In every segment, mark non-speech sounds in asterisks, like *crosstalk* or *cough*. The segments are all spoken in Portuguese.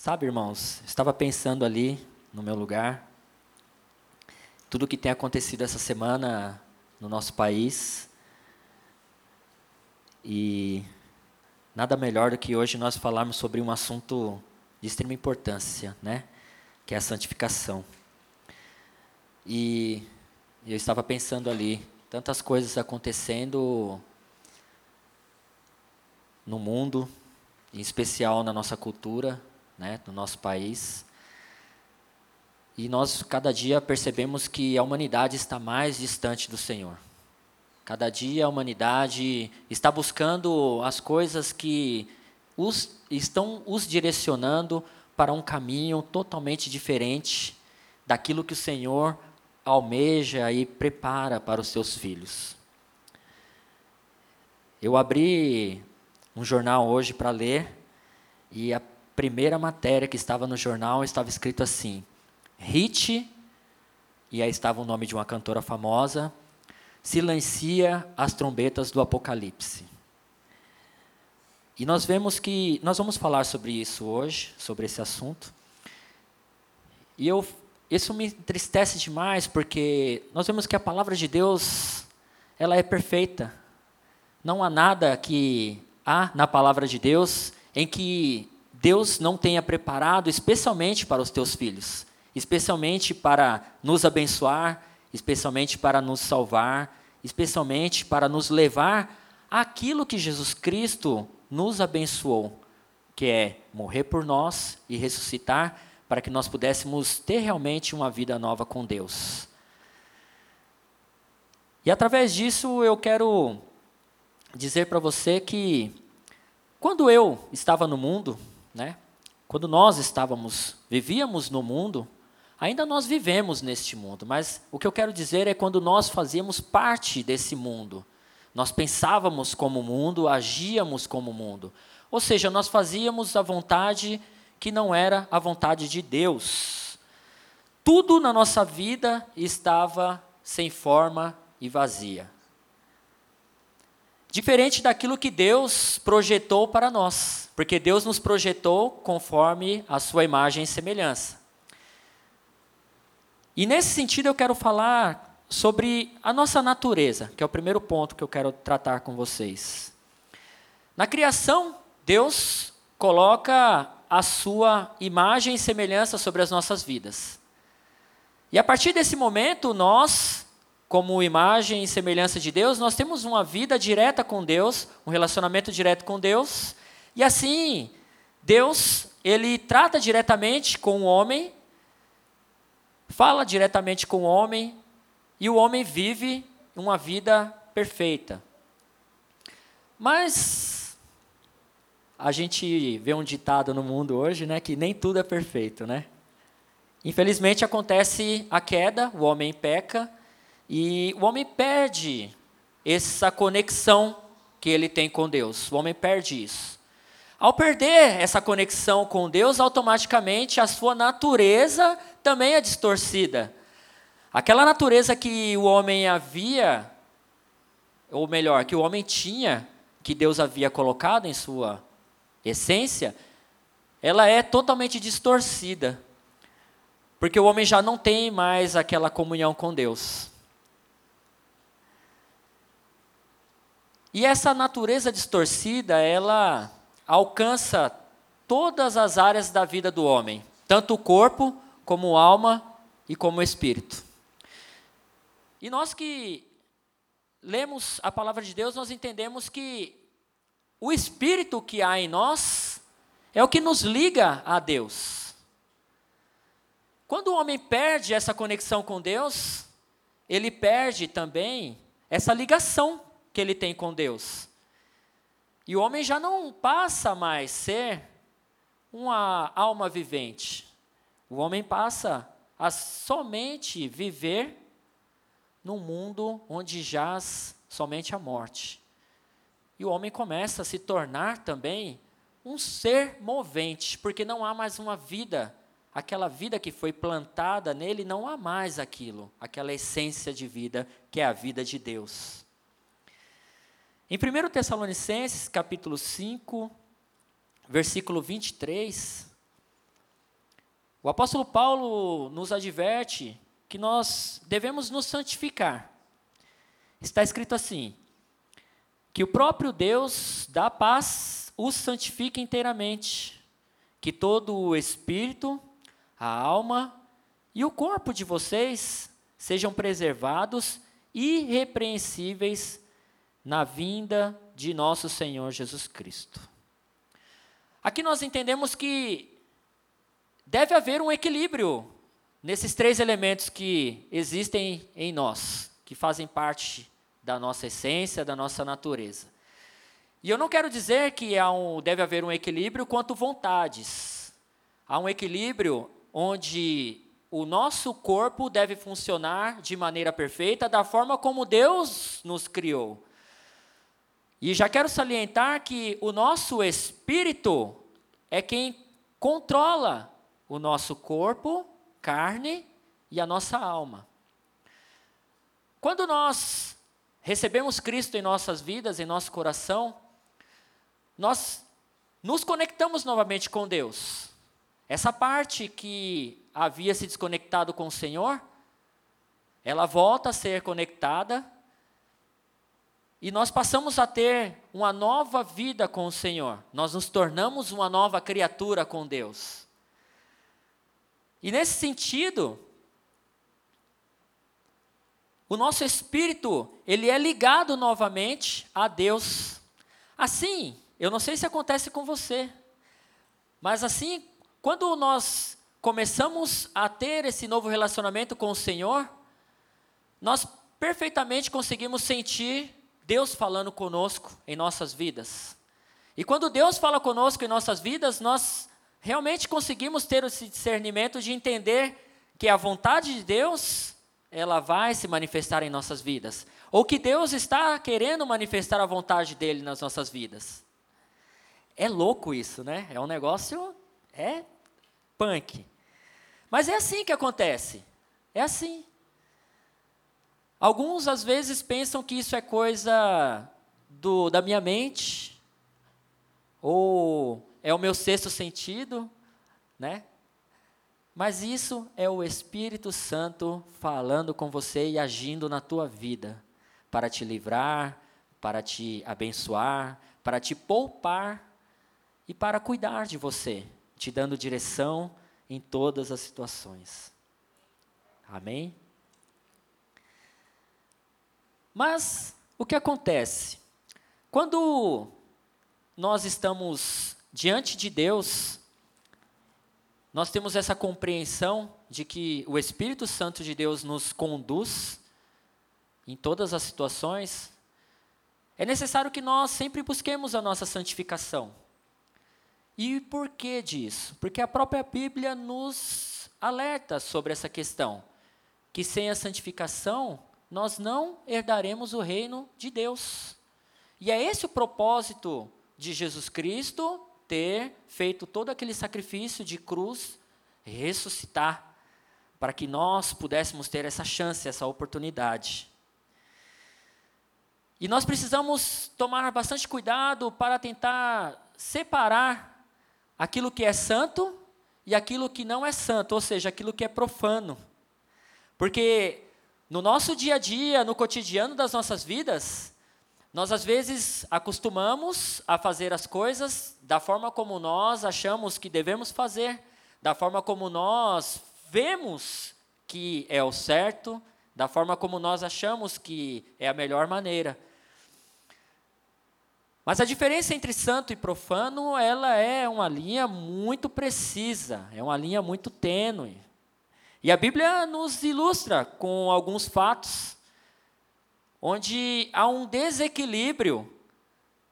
Sabe, irmãos, estava pensando ali no meu lugar, tudo o que tem acontecido essa semana no nosso país, e nada melhor do que hoje nós falarmos sobre um assunto de extrema importância, né? Que é a santificação. E eu estava pensando ali, tantas coisas acontecendo no mundo, em especial na nossa cultura, né, no nosso país. E nós cada dia percebemos que a humanidade está mais distante do Senhor. Cada dia a humanidade está buscando as coisas que os, estão os direcionando para um caminho totalmente diferente daquilo que o Senhor almeja e prepara para os seus filhos. Eu abri um jornal hoje para ler e a primeira matéria que estava no jornal estava escrito assim: Hit, e aí estava o nome de uma cantora famosa, silencia as trombetas do Apocalipse. E nós vemos que nós vamos falar sobre isso hoje, sobre esse assunto. E eu isso me entristece demais porque nós vemos que a palavra de Deus ela é perfeita. Não há nada que há na palavra de Deus em que Deus não tenha preparado especialmente para os teus filhos, especialmente para nos abençoar, especialmente para nos salvar, especialmente para nos levar àquilo que Jesus Cristo nos abençoou, que é morrer por nós e ressuscitar para que nós pudéssemos ter realmente uma vida nova com Deus. E através disso eu quero dizer para você que quando eu estava no mundo, né, quando nós estávamos, vivíamos no mundo, ainda nós vivemos neste mundo, mas o que eu quero dizer é quando nós fazíamos parte desse mundo. Nós pensávamos como mundo, agíamos como mundo. Ou seja, nós fazíamos a vontade que não era a vontade de Deus. Tudo na nossa vida estava sem forma e vazia. Diferente daquilo que Deus projetou para nós, porque Deus nos projetou conforme a sua imagem e semelhança. E nesse sentido eu quero falar sobre a nossa natureza, que é o primeiro ponto que eu quero tratar com vocês. Na criação, Deus coloca a sua imagem e semelhança sobre as nossas vidas. E a partir desse momento, nós, como imagem e semelhança de Deus, nós temos uma vida direta com Deus, um relacionamento direto com Deus, e assim, Deus, ele trata diretamente com o homem, fala diretamente com o homem, e o homem vive uma vida perfeita. Mas a gente vê um ditado no mundo hoje, né, que nem tudo é perfeito, né? Infelizmente acontece a queda, o homem peca e o homem perde essa conexão que ele tem com Deus. O homem perde isso. Ao perder essa conexão com Deus, automaticamente a sua natureza também é distorcida. Aquela natureza que o homem havia, ou melhor, que o homem tinha, que Deus havia colocado em sua essência, ela é totalmente distorcida. Porque o homem já não tem mais aquela comunhão com Deus. E essa natureza distorcida, ela alcança todas as áreas da vida do homem, tanto o corpo, como alma e como espírito. E nós que lemos a palavra de Deus, nós entendemos que o espírito que há em nós é o que nos liga a Deus. Quando o homem perde essa conexão com Deus, ele perde também essa ligação que ele tem com Deus. E o homem já não passa mais ser uma alma vivente. O homem passa a somente viver num mundo onde jaz somente a morte. E o homem começa a se tornar também um ser movente, porque não há mais uma vida, aquela vida que foi plantada nele, não há mais aquilo, aquela essência de vida que é a vida de Deus. Em 1 Tessalonicenses, capítulo 5, versículo 23, o apóstolo Paulo nos adverte que nós devemos nos santificar. Está escrito assim: que o próprio Deus da paz os santifique inteiramente, que todo o espírito, a alma e o corpo de vocês sejam preservados irrepreensíveis na vinda de nosso Senhor Jesus Cristo. Aqui nós entendemos que deve haver um equilíbrio nesses três elementos que existem em nós, que fazem parte da nossa essência, da nossa natureza. E eu não quero dizer que há um, deve haver um equilíbrio quanto vontades. Há um equilíbrio onde o nosso corpo deve funcionar de maneira perfeita, da forma como Deus nos criou. E já quero salientar que o nosso espírito é quem controla o nosso corpo, carne e a nossa alma. Quando nós recebemos Cristo em nossas vidas, em nosso coração, nós nos conectamos novamente com Deus. Essa parte que havia se desconectado com o Senhor, ela volta a ser conectada e nós passamos a ter uma nova vida com o Senhor. Nós nos tornamos uma nova criatura com Deus. E nesse sentido, o nosso espírito, ele é ligado novamente a Deus. Assim, eu não sei se acontece com você, mas assim, quando nós começamos a ter esse novo relacionamento com o Senhor, nós perfeitamente conseguimos sentir Deus falando conosco em nossas vidas. E quando Deus fala conosco em nossas vidas, nós realmente conseguimos ter esse discernimento de entender que a vontade de Deus, ela vai se manifestar em nossas vidas. Ou que Deus está querendo manifestar a vontade dele nas nossas vidas. É louco isso, né? É um negócio, é punk. Mas é assim que acontece. É assim. Alguns às vezes pensam que isso é coisa do, da minha mente, ou é o meu sexto sentido, né? Mas isso é o Espírito Santo falando com você e agindo na tua vida, para te livrar, para te abençoar, para te poupar e para cuidar de você, te dando direção em todas as situações. Amém? Mas o que acontece? Quando nós estamos diante de Deus, nós temos essa compreensão de que o Espírito Santo de Deus nos conduz em todas as situações, é necessário que nós sempre busquemos a nossa santificação. E por que disso? Porque a própria Bíblia nos alerta sobre essa questão, que sem a santificação nós não herdaremos o reino de Deus. E é esse o propósito de Jesus Cristo ter feito todo aquele sacrifício de cruz, ressuscitar, para que nós pudéssemos ter essa chance, essa oportunidade. E nós precisamos tomar bastante cuidado para tentar separar aquilo que é santo e aquilo que não é santo, ou seja, aquilo que é profano. Porque no nosso dia a dia, no cotidiano das nossas vidas, nós às vezes acostumamos a fazer as coisas da forma como nós achamos que devemos fazer, da forma como nós vemos que é o certo, da forma como nós achamos que é a melhor maneira. Mas a diferença entre santo e profano, ela é uma linha muito precisa, é uma linha muito tênue. E a Bíblia nos ilustra com alguns fatos onde há um desequilíbrio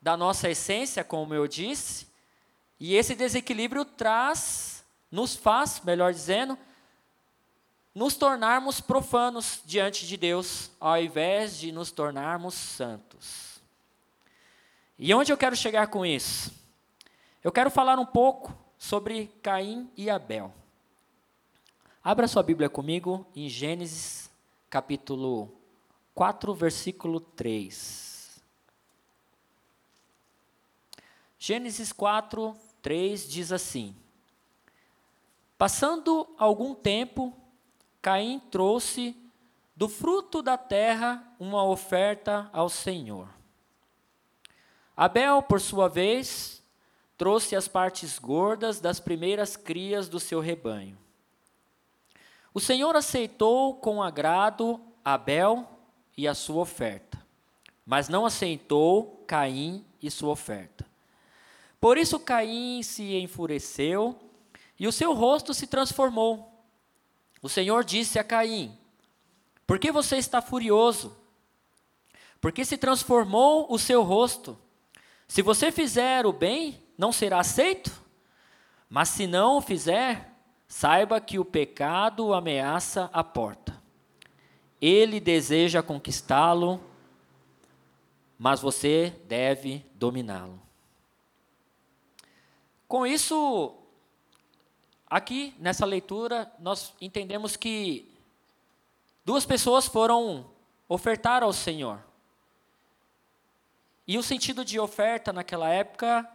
da nossa essência, como eu disse, E esse desequilíbrio traz, nos faz, melhor dizendo, nos tornarmos profanos diante de Deus, ao invés de nos tornarmos santos. E onde eu quero chegar com isso? Eu quero falar um pouco sobre Caim e Abel. Abra sua Bíblia comigo em Gênesis capítulo 4, versículo 3. Gênesis 4, 3 diz assim: Passando algum tempo, Caim trouxe do fruto da terra uma oferta ao Senhor. Abel, por sua vez, trouxe as partes gordas das primeiras crias do seu rebanho. O Senhor aceitou com agrado Abel e a sua oferta, mas não aceitou Caim e sua oferta. Por isso Caim se enfureceu e o seu rosto se transformou o Senhor disse a Caim: Por que você está furioso? Porque se transformou o seu rosto. Se você fizer o bem, não será aceito? Mas se não o fizer, saiba que o pecado ameaça a porta. Ele deseja conquistá-lo, mas você deve dominá-lo. Com isso, Aqui, nessa leitura, nós entendemos que duas pessoas foram ofertar ao Senhor. E o sentido de oferta naquela época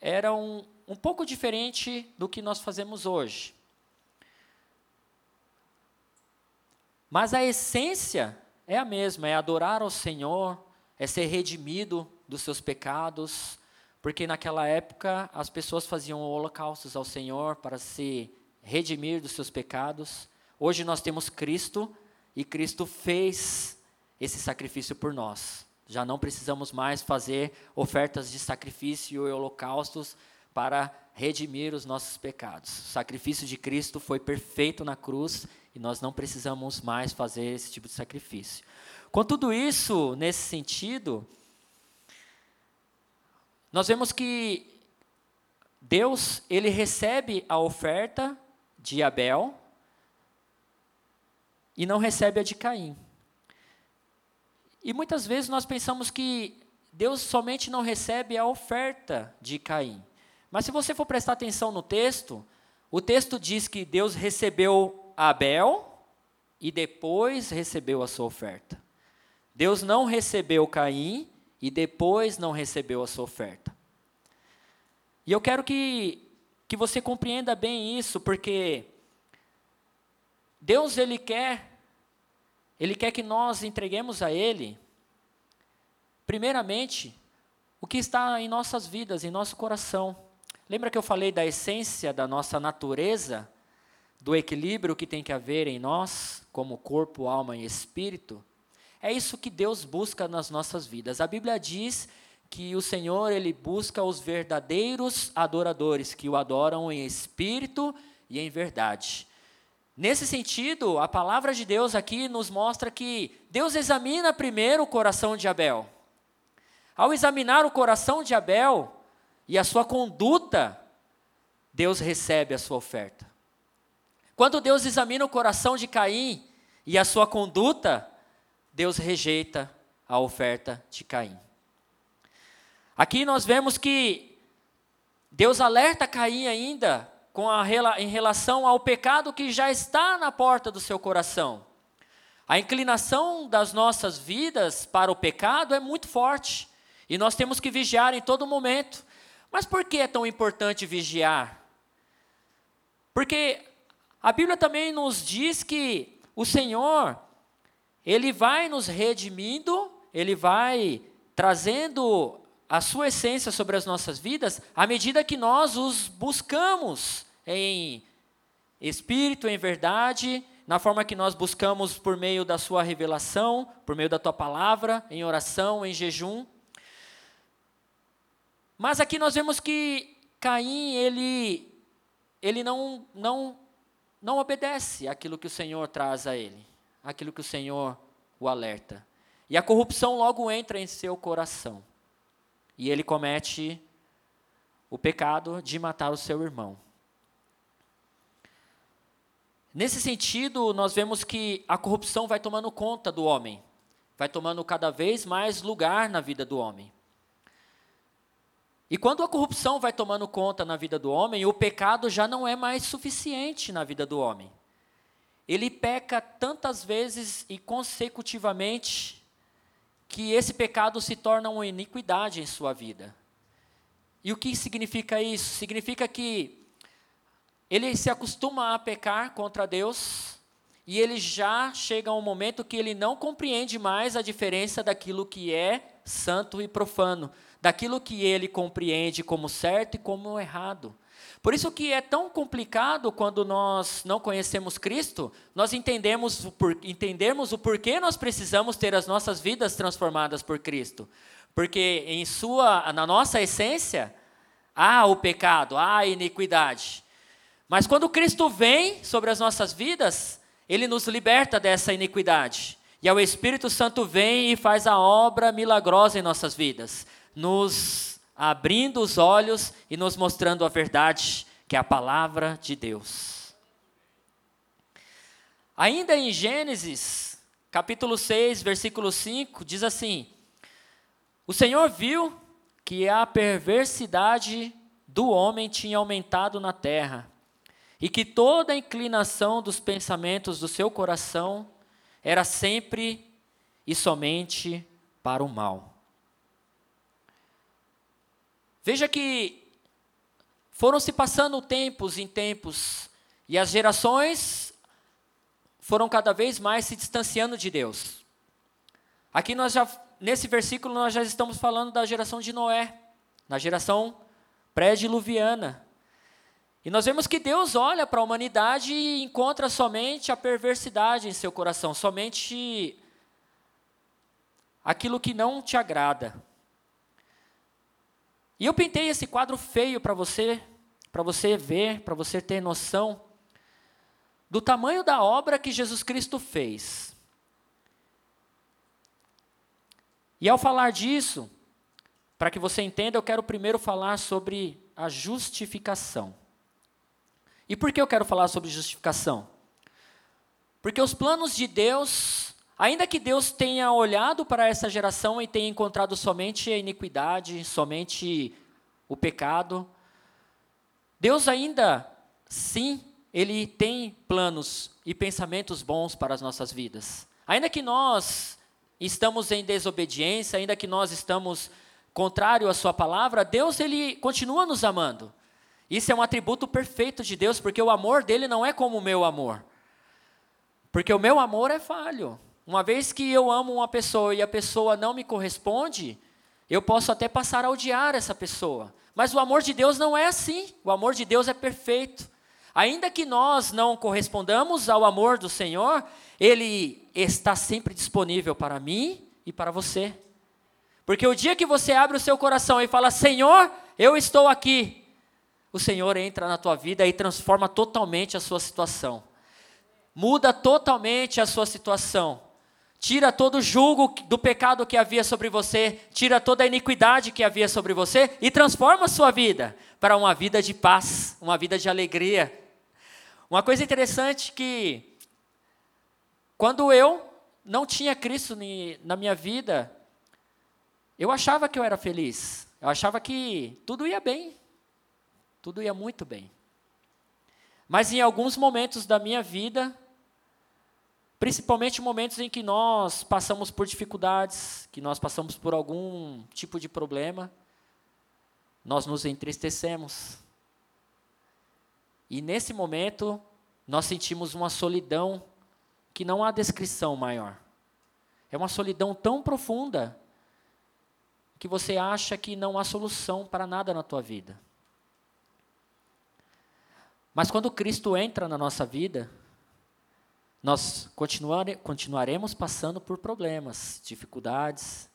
era um, um pouco diferente do que nós fazemos hoje. Mas a essência é a mesma: é adorar ao Senhor, é ser redimido dos seus pecados, porque naquela época as pessoas faziam holocaustos ao Senhor para se redimir dos seus pecados. Hoje nós temos Cristo e Cristo fez esse sacrifício por nós. Já não precisamos mais fazer ofertas de sacrifício e holocaustos para redimir os nossos pecados. O sacrifício de Cristo foi perfeito na cruz e nós não precisamos mais fazer esse tipo de sacrifício. Com tudo isso, nesse sentido, nós vemos que Deus, ele recebe a oferta de Abel e não recebe a de Caim. E muitas vezes nós pensamos que Deus somente não recebe a oferta de Caim. Mas se você for prestar atenção no texto, o texto diz que Deus recebeu Abel e depois recebeu a sua oferta. Deus não recebeu Caim e depois não recebeu a sua oferta. E eu quero que, que você compreenda bem isso, porque Deus ele quer ele quer que nós entreguemos a ele primeiramente o que está em nossas vidas, em nosso coração. Lembra que eu falei da essência da nossa natureza, do equilíbrio que tem que haver em nós, como corpo, alma e espírito? É isso que Deus busca nas nossas vidas. A Bíblia diz que o Senhor ele busca os verdadeiros adoradores que o adoram em espírito e em verdade. Nesse sentido, a palavra de Deus aqui nos mostra que Deus examina primeiro o coração de Abel. Ao examinar o coração de Abel e a sua conduta, Deus recebe a sua oferta. Quando Deus examina o coração de Caim e a sua conduta, Deus rejeita a oferta de Caim. Aqui nós vemos que Deus alerta Caim ainda com a, em relação ao pecado que já está na porta do seu coração. A inclinação das nossas vidas para o pecado é muito forte e nós temos que vigiar em todo momento. Mas por que é tão importante vigiar? Porque a Bíblia também nos diz que o Senhor ele vai nos redimindo, ele vai trazendo a sua essência sobre as nossas vidas à medida que nós os buscamos em espírito, em verdade, na forma que nós buscamos por meio da sua revelação, por meio da tua palavra, em oração, em jejum. Mas aqui nós vemos que Caim, ele ele não não não obedece aquilo que o Senhor traz a ele aquilo que o Senhor o alerta. E a corrupção logo entra em seu coração. E ele comete o pecado de matar o seu irmão. Nesse sentido, nós vemos que a corrupção vai tomando conta do homem, vai tomando cada vez mais lugar na vida do homem. E quando a corrupção vai tomando conta na vida do homem, o pecado já não é mais suficiente na vida do homem. Ele peca tantas vezes e consecutivamente que esse pecado se torna uma iniquidade em sua vida. E o que significa isso? Significa que ele se acostuma a pecar contra Deus e ele já chega a um momento que ele não compreende mais a diferença daquilo que é santo e profano, daquilo que ele compreende como certo e como errado. Por isso que é tão complicado quando nós não conhecemos Cristo, nós entendemos o, por, o porquê nós precisamos ter as nossas vidas transformadas por Cristo. Porque em sua, na nossa essência, há o pecado, há a iniquidade. Mas quando Cristo vem sobre as nossas vidas, ele nos liberta dessa iniquidade. E o Espírito Santo vem e faz a obra milagrosa em nossas vidas, nos abrindo os olhos e nos mostrando a verdade, que é a palavra de Deus. Ainda em Gênesis, capítulo 6, versículo 5, diz assim: O Senhor viu que a perversidade do homem tinha aumentado na terra e que toda a inclinação dos pensamentos do seu coração era sempre e somente para o mal. Veja que foram se passando tempos em tempos e as gerações foram cada vez mais se distanciando de Deus. Aqui nós já nesse versículo nós já estamos falando da geração de Noé, na geração pré-diluviana. E nós vemos que Deus olha para a humanidade e encontra somente a perversidade em seu coração, somente aquilo que não te agrada. E eu pintei esse quadro feio para você, para você ver, para você ter noção do tamanho da obra que Jesus Cristo fez. E ao falar disso, para que você entenda, eu quero primeiro falar sobre a justificação. E por que eu quero falar sobre justificação? Porque os planos de Deus, ainda que Deus tenha olhado para essa geração e tenha encontrado somente a iniquidade, somente o pecado, Deus ainda, sim, Ele tem planos e pensamentos bons para as nossas vidas. Ainda que nós estamos em desobediência, ainda que nós estamos contrário à Sua palavra, Deus Ele continua nos amando. Isso é um atributo perfeito de Deus, porque o amor dele não é como o meu amor. Porque o meu amor é falho. Uma vez que eu amo uma pessoa e a pessoa não me corresponde, eu posso até passar a odiar essa pessoa. Mas o amor de Deus não é assim. O amor de Deus é perfeito. Ainda que nós não correspondamos ao amor do Senhor, Ele está sempre disponível para mim e para você. Porque o dia que você abre o seu coração e fala: Senhor, eu estou aqui, o Senhor entra na tua vida e transforma totalmente a sua situação. Muda totalmente a sua situação. Tira todo o julgo do pecado que havia sobre você, tira toda a iniquidade que havia sobre você e transforma a sua vida para uma vida de paz, uma vida de alegria. Uma coisa interessante que quando eu não tinha Cristo na minha vida, eu achava que eu era feliz. Eu achava que tudo ia bem tudo ia muito bem. Mas em alguns momentos da minha vida, principalmente momentos em que nós passamos por dificuldades, que nós passamos por algum tipo de problema, nós nos entristecemos. E nesse momento, nós sentimos uma solidão que não há descrição maior. É uma solidão tão profunda que você acha que não há solução para nada na tua vida. Mas quando Cristo entra na nossa vida, nós continuare, continuaremos passando por problemas, dificuldades.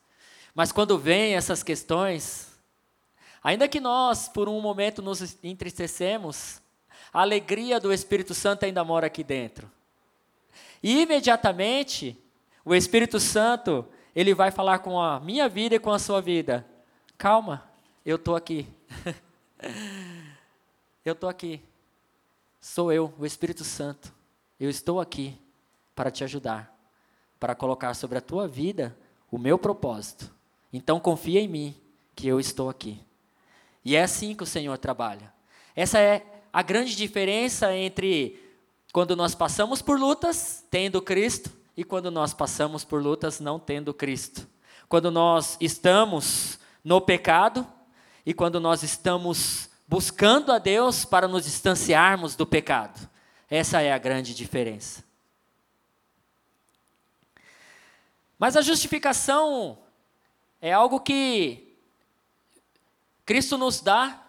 Mas quando vêm essas questões, ainda que nós, por um momento, nos entristecemos, a alegria do Espírito Santo ainda mora aqui dentro. E imediatamente, o Espírito Santo, ele vai falar com a minha vida e com a sua vida. Calma, eu estou aqui. *laughs* Eu estou aqui. Sou eu, o Espírito Santo. Eu estou aqui para te ajudar, para colocar sobre a tua vida o meu propósito. Então confia em mim, que eu estou aqui. E é assim que o Senhor trabalha. Essa é a grande diferença entre quando nós passamos por lutas tendo Cristo e quando nós passamos por lutas não tendo Cristo. Quando nós estamos no pecado e quando nós estamos buscando a Deus para nos distanciarmos do pecado. Essa é a grande diferença. Mas a justificação é algo que Cristo nos dá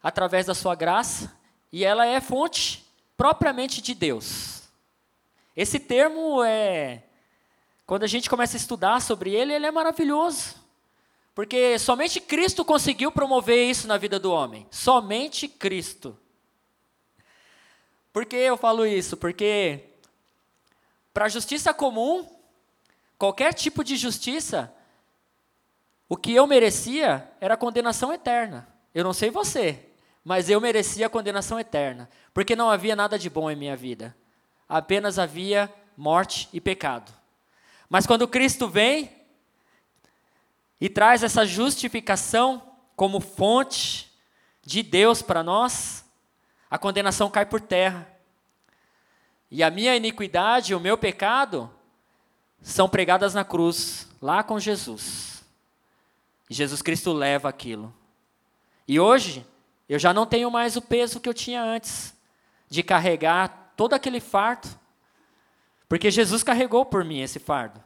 através da sua graça e ela é fonte propriamente de Deus. Esse termo é quando a gente começa a estudar sobre ele, ele é maravilhoso. Porque somente Cristo conseguiu promover isso na vida do homem. Somente Cristo. Por que eu falo isso? Porque para a justiça comum, qualquer tipo de justiça, o que eu merecia era condenação eterna. Eu não sei você, mas eu merecia a condenação eterna, porque não havia nada de bom em minha vida. Apenas havia morte e pecado. Mas quando Cristo vem, e traz essa justificação como fonte de Deus para nós, a condenação cai por terra. E a minha iniquidade, o meu pecado, são pregadas na cruz, lá com Jesus. E Jesus Cristo leva aquilo. E hoje, eu já não tenho mais o peso que eu tinha antes, de carregar todo aquele fardo, porque Jesus carregou por mim esse fardo.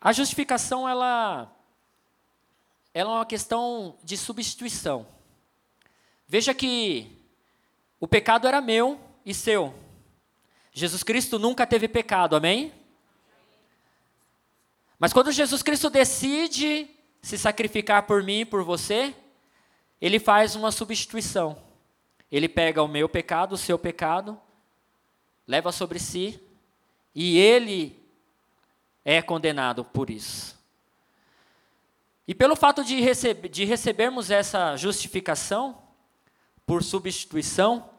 A justificação ela, ela é uma questão de substituição. Veja que o pecado era meu e seu. Jesus Cristo nunca teve pecado, amém? Mas quando Jesus Cristo decide se sacrificar por mim e por você, ele faz uma substituição. Ele pega o meu pecado, o seu pecado, leva sobre si, e ele é condenado por isso. E pelo fato de, receb de recebermos essa justificação por substituição,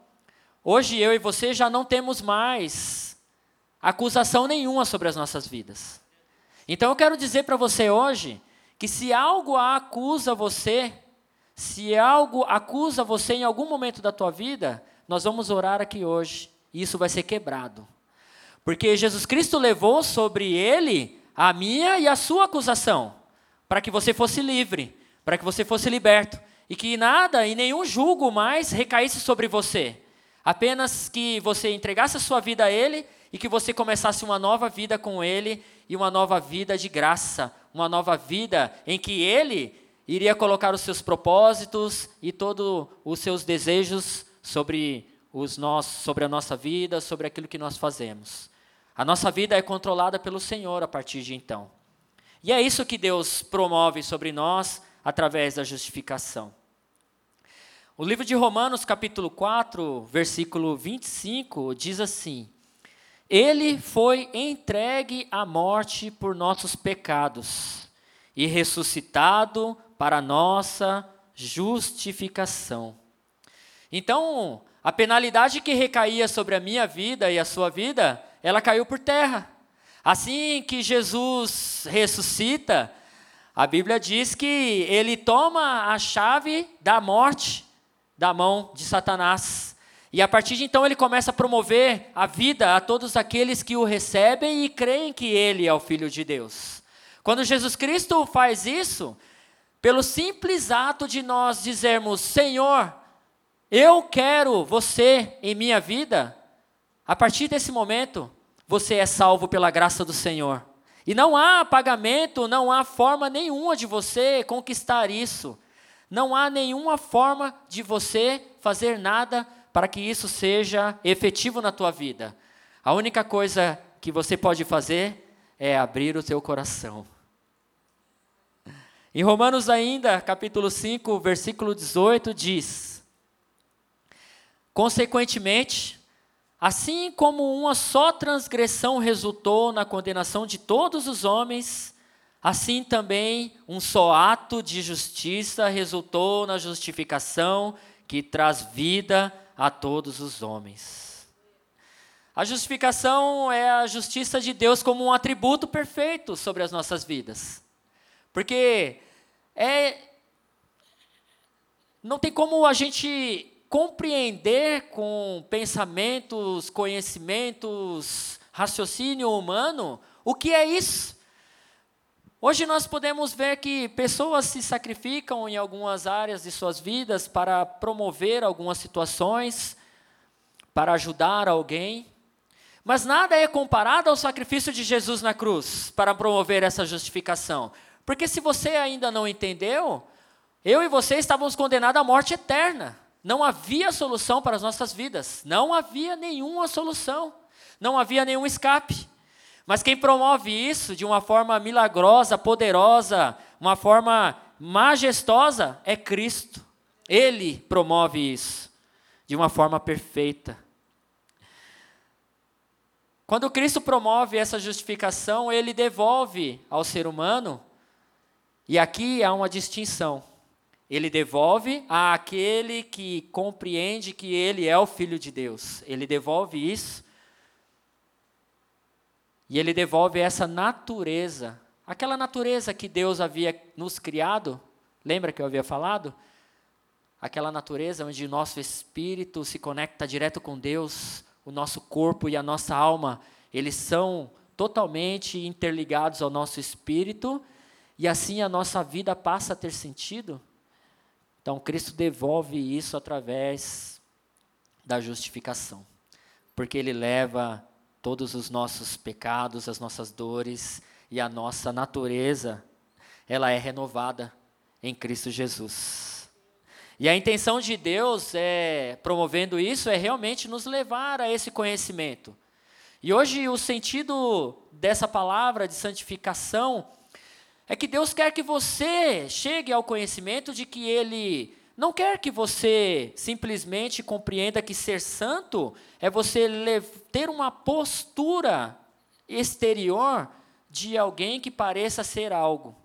hoje eu e você já não temos mais acusação nenhuma sobre as nossas vidas. Então eu quero dizer para você hoje que se algo acusa você, se algo acusa você em algum momento da tua vida, nós vamos orar aqui hoje e isso vai ser quebrado. Porque Jesus Cristo levou sobre ele a minha e a sua acusação, para que você fosse livre, para que você fosse liberto, e que nada e nenhum julgo mais recaísse sobre você. Apenas que você entregasse a sua vida a Ele e que você começasse uma nova vida com Ele e uma nova vida de graça, uma nova vida em que Ele iria colocar os seus propósitos e todos os seus desejos sobre, os nossos, sobre a nossa vida, sobre aquilo que nós fazemos. A nossa vida é controlada pelo Senhor a partir de então. E é isso que Deus promove sobre nós através da justificação. O livro de Romanos, capítulo 4, versículo 25, diz assim: Ele foi entregue à morte por nossos pecados e ressuscitado para nossa justificação. Então, a penalidade que recaía sobre a minha vida e a sua vida ela caiu por terra. Assim que Jesus ressuscita, a Bíblia diz que ele toma a chave da morte da mão de Satanás. E a partir de então ele começa a promover a vida a todos aqueles que o recebem e creem que ele é o Filho de Deus. Quando Jesus Cristo faz isso, pelo simples ato de nós dizermos: Senhor, eu quero você em minha vida, a partir desse momento, você é salvo pela graça do Senhor. E não há pagamento, não há forma nenhuma de você conquistar isso. Não há nenhuma forma de você fazer nada para que isso seja efetivo na tua vida. A única coisa que você pode fazer é abrir o seu coração. Em Romanos ainda, capítulo 5, versículo 18 diz: Consequentemente, Assim como uma só transgressão resultou na condenação de todos os homens, assim também um só ato de justiça resultou na justificação que traz vida a todos os homens. A justificação é a justiça de Deus como um atributo perfeito sobre as nossas vidas. Porque é não tem como a gente compreender com pensamentos, conhecimentos, raciocínio humano o que é isso. Hoje nós podemos ver que pessoas se sacrificam em algumas áreas de suas vidas para promover algumas situações, para ajudar alguém, mas nada é comparado ao sacrifício de Jesus na cruz para promover essa justificação. Porque se você ainda não entendeu, eu e você estávamos condenados à morte eterna. Não havia solução para as nossas vidas, não havia nenhuma solução, não havia nenhum escape. Mas quem promove isso de uma forma milagrosa, poderosa, uma forma majestosa é Cristo. Ele promove isso de uma forma perfeita. Quando Cristo promove essa justificação, ele devolve ao ser humano, e aqui há uma distinção. Ele devolve àquele que compreende que ele é o Filho de Deus. Ele devolve isso e ele devolve essa natureza, aquela natureza que Deus havia nos criado, lembra que eu havia falado? Aquela natureza onde o nosso espírito se conecta direto com Deus, o nosso corpo e a nossa alma, eles são totalmente interligados ao nosso espírito, e assim a nossa vida passa a ter sentido. Então, Cristo devolve isso através da justificação, porque Ele leva todos os nossos pecados, as nossas dores e a nossa natureza, ela é renovada em Cristo Jesus. E a intenção de Deus é promovendo isso é realmente nos levar a esse conhecimento. E hoje o sentido dessa palavra de santificação é que Deus quer que você chegue ao conhecimento de que ele não quer que você simplesmente compreenda que ser santo é você ter uma postura exterior de alguém que pareça ser algo.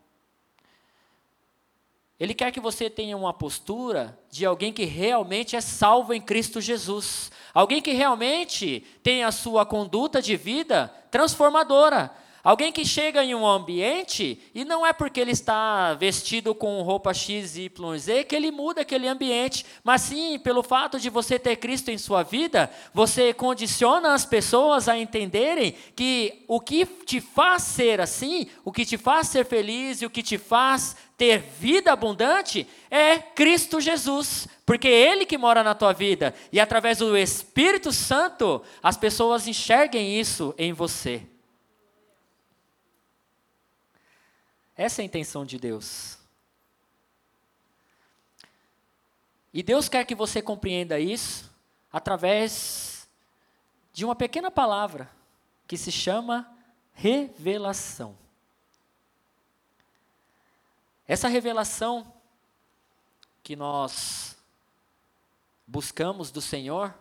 Ele quer que você tenha uma postura de alguém que realmente é salvo em Cristo Jesus. Alguém que realmente tem a sua conduta de vida transformadora. Alguém que chega em um ambiente e não é porque ele está vestido com roupa X, Y, Z que ele muda aquele ambiente, mas sim pelo fato de você ter Cristo em sua vida, você condiciona as pessoas a entenderem que o que te faz ser assim, o que te faz ser feliz e o que te faz ter vida abundante é Cristo Jesus, porque é Ele que mora na tua vida e através do Espírito Santo as pessoas enxerguem isso em você. Essa é a intenção de Deus. E Deus quer que você compreenda isso através de uma pequena palavra que se chama revelação. Essa revelação que nós buscamos do Senhor,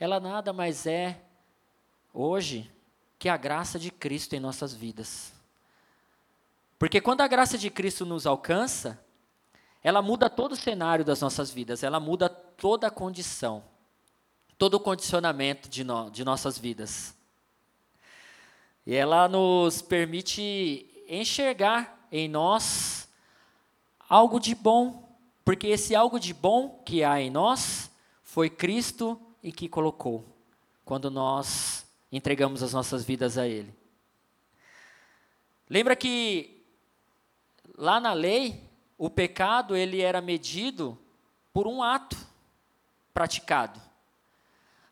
ela nada mais é, hoje, que a graça de Cristo em nossas vidas. Porque quando a graça de Cristo nos alcança, ela muda todo o cenário das nossas vidas, ela muda toda a condição, todo o condicionamento de, no, de nossas vidas. E ela nos permite enxergar em nós algo de bom, porque esse algo de bom que há em nós foi Cristo e que colocou quando nós entregamos as nossas vidas a Ele. Lembra que Lá na lei, o pecado ele era medido por um ato praticado.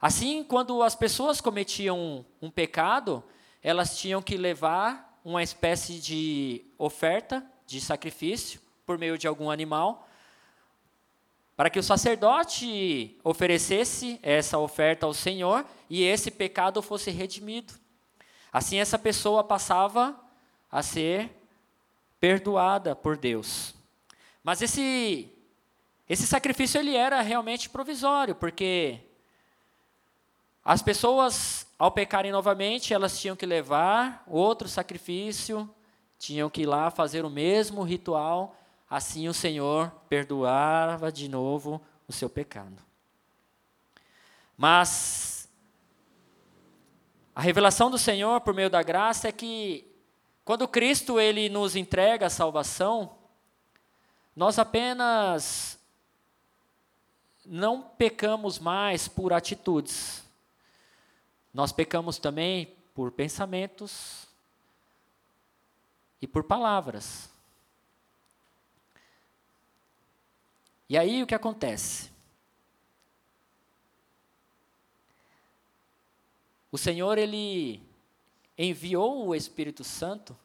Assim, quando as pessoas cometiam um, um pecado, elas tinham que levar uma espécie de oferta, de sacrifício, por meio de algum animal, para que o sacerdote oferecesse essa oferta ao Senhor e esse pecado fosse redimido. Assim, essa pessoa passava a ser perdoada por Deus. Mas esse esse sacrifício ele era realmente provisório, porque as pessoas ao pecarem novamente, elas tinham que levar outro sacrifício tinham que ir lá fazer o mesmo ritual, assim o Senhor perdoava de novo o seu pecado. Mas a revelação do Senhor por meio da graça é que quando Cristo ele nos entrega a salvação, nós apenas não pecamos mais por atitudes. Nós pecamos também por pensamentos e por palavras. E aí o que acontece? O Senhor ele enviou o Espírito Santo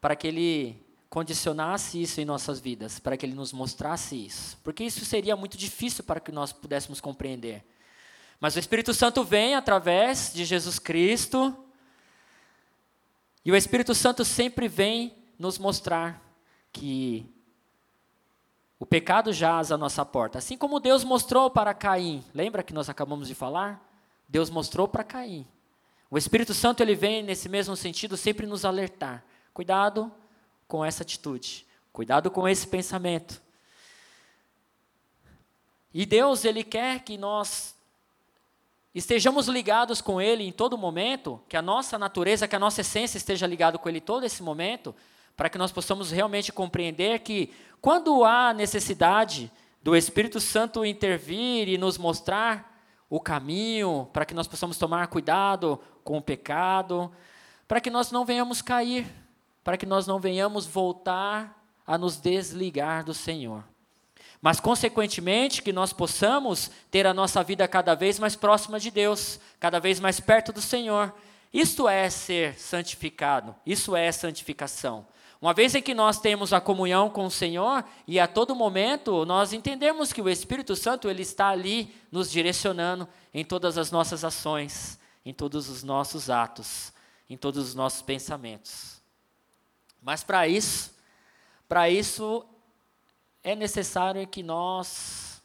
para que ele condicionasse isso em nossas vidas, para que ele nos mostrasse isso. Porque isso seria muito difícil para que nós pudéssemos compreender. Mas o Espírito Santo vem através de Jesus Cristo, e o Espírito Santo sempre vem nos mostrar que o pecado jaz à nossa porta. Assim como Deus mostrou para Caim, lembra que nós acabamos de falar? Deus mostrou para Caim. O Espírito Santo ele vem nesse mesmo sentido sempre nos alertar. Cuidado com essa atitude. Cuidado com esse pensamento. E Deus, Ele quer que nós estejamos ligados com Ele em todo momento, que a nossa natureza, que a nossa essência esteja ligada com Ele todo esse momento, para que nós possamos realmente compreender que quando há necessidade do Espírito Santo intervir e nos mostrar o caminho, para que nós possamos tomar cuidado com o pecado, para que nós não venhamos cair para que nós não venhamos voltar a nos desligar do Senhor. Mas, consequentemente, que nós possamos ter a nossa vida cada vez mais próxima de Deus, cada vez mais perto do Senhor. Isto é ser santificado, isso é santificação. Uma vez em que nós temos a comunhão com o Senhor e a todo momento nós entendemos que o Espírito Santo ele está ali nos direcionando em todas as nossas ações, em todos os nossos atos, em todos os nossos pensamentos. Mas para isso, para isso é necessário que nós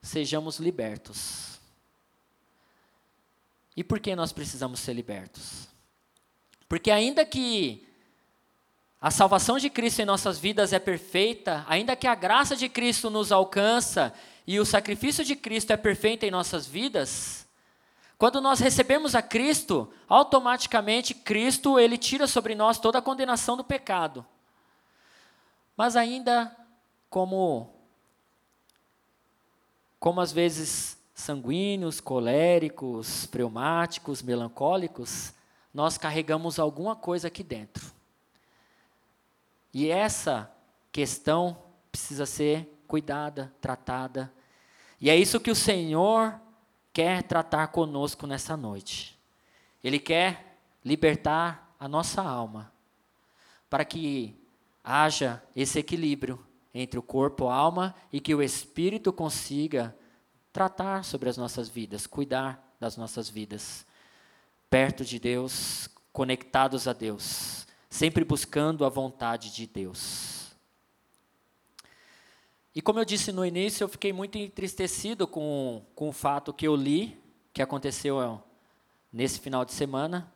sejamos libertos. E por que nós precisamos ser libertos? Porque ainda que a salvação de Cristo em nossas vidas é perfeita, ainda que a graça de Cristo nos alcança e o sacrifício de Cristo é perfeito em nossas vidas, quando nós recebemos a Cristo, automaticamente Cristo ele tira sobre nós toda a condenação do pecado. Mas ainda como como às vezes sanguíneos, coléricos, fleumáticos, melancólicos, nós carregamos alguma coisa aqui dentro. E essa questão precisa ser cuidada, tratada. E é isso que o Senhor quer tratar conosco nessa noite. Ele quer libertar a nossa alma, para que haja esse equilíbrio entre o corpo a alma e que o Espírito consiga tratar sobre as nossas vidas, cuidar das nossas vidas, perto de Deus, conectados a Deus, sempre buscando a vontade de Deus. E como eu disse no início, eu fiquei muito entristecido com, com o fato que eu li, que aconteceu nesse final de semana.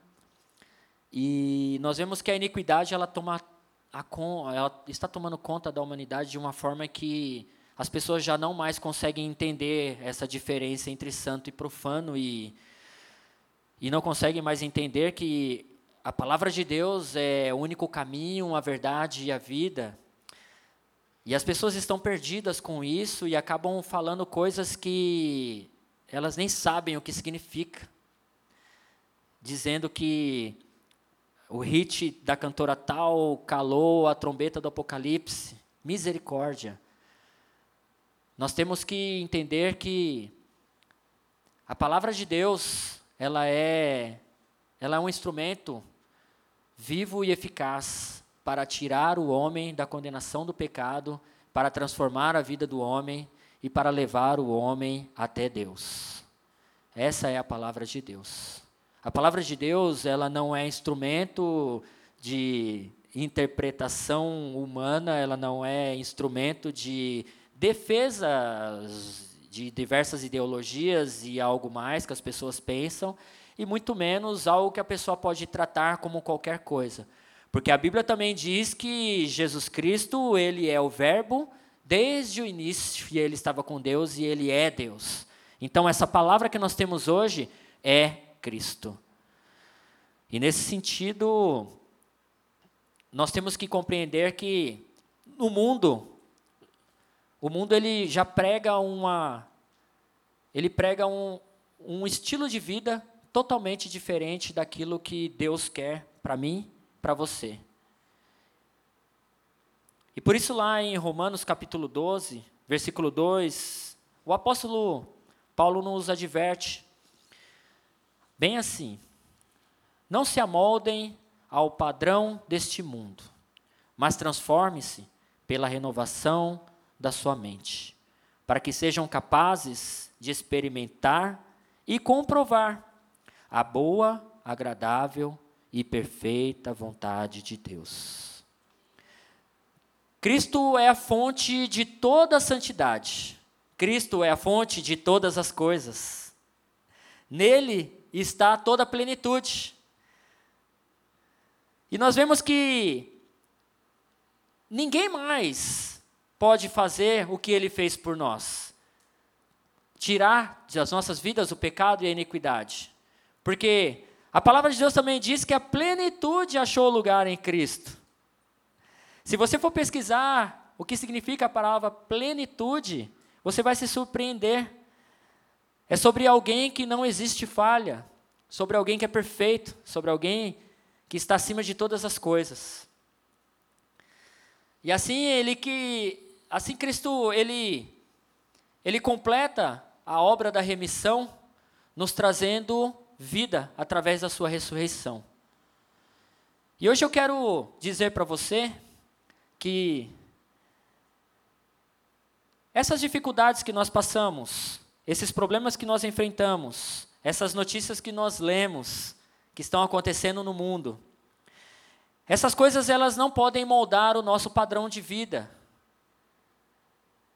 E nós vemos que a iniquidade ela toma a, ela está tomando conta da humanidade de uma forma que as pessoas já não mais conseguem entender essa diferença entre santo e profano e, e não conseguem mais entender que a palavra de Deus é o único caminho, a verdade e a vida. E as pessoas estão perdidas com isso e acabam falando coisas que elas nem sabem o que significa. Dizendo que o hit da cantora tal calou a trombeta do Apocalipse. Misericórdia. Nós temos que entender que a palavra de Deus, ela é ela é um instrumento vivo e eficaz para tirar o homem da condenação do pecado, para transformar a vida do homem e para levar o homem até Deus. Essa é a palavra de Deus. A palavra de Deus, ela não é instrumento de interpretação humana, ela não é instrumento de defesa de diversas ideologias e algo mais que as pessoas pensam, e muito menos algo que a pessoa pode tratar como qualquer coisa. Porque a Bíblia também diz que Jesus Cristo, ele é o verbo desde o início e ele estava com Deus e ele é Deus. Então essa palavra que nós temos hoje é Cristo. E nesse sentido, nós temos que compreender que no mundo o mundo ele já prega uma ele prega um, um estilo de vida totalmente diferente daquilo que Deus quer para mim, para você. E por isso lá em Romanos capítulo 12, versículo 2, o apóstolo Paulo nos adverte bem assim: Não se amoldem ao padrão deste mundo, mas transforme-se pela renovação da sua mente, para que sejam capazes de experimentar e comprovar a boa, agradável e perfeita vontade de Deus. Cristo é a fonte de toda a santidade. Cristo é a fonte de todas as coisas. Nele está toda a plenitude. E nós vemos que ninguém mais pode fazer o que ele fez por nós: tirar das nossas vidas o pecado e a iniquidade. Porque a palavra de Deus também diz que a plenitude achou lugar em Cristo. Se você for pesquisar o que significa a palavra plenitude, você vai se surpreender. É sobre alguém que não existe falha, sobre alguém que é perfeito, sobre alguém que está acima de todas as coisas. E assim ele que assim Cristo ele ele completa a obra da remissão nos trazendo vida através da sua ressurreição. E hoje eu quero dizer para você que essas dificuldades que nós passamos, esses problemas que nós enfrentamos, essas notícias que nós lemos, que estão acontecendo no mundo, essas coisas elas não podem moldar o nosso padrão de vida.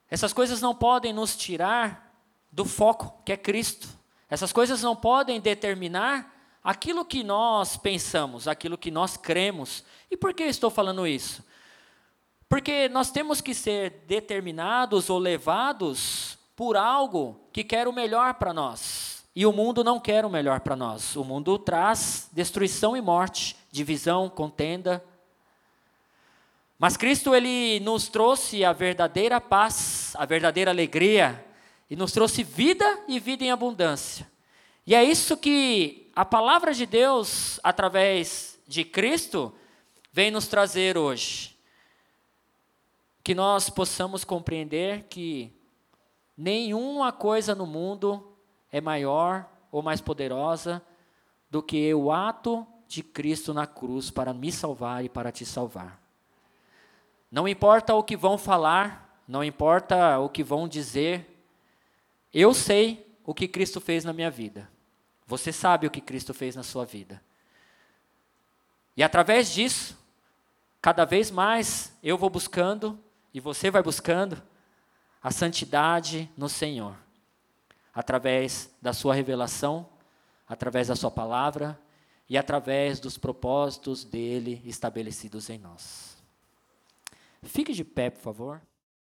Essas coisas não podem nos tirar do foco que é Cristo. Essas coisas não podem determinar aquilo que nós pensamos, aquilo que nós cremos. E por que estou falando isso? Porque nós temos que ser determinados ou levados por algo que quer o melhor para nós. E o mundo não quer o melhor para nós. O mundo traz destruição e morte, divisão, contenda, mas Cristo ele nos trouxe a verdadeira paz, a verdadeira alegria e nos trouxe vida e vida em abundância. E é isso que a palavra de Deus através de Cristo vem nos trazer hoje. Que nós possamos compreender que nenhuma coisa no mundo é maior ou mais poderosa do que o ato de Cristo na cruz para me salvar e para te salvar. Não importa o que vão falar, não importa o que vão dizer, eu sei o que Cristo fez na minha vida. Você sabe o que Cristo fez na sua vida. E através disso, cada vez mais eu vou buscando e você vai buscando a santidade no Senhor, através da sua revelação, através da sua palavra e através dos propósitos dele estabelecidos em nós. Fique de pé, por favor.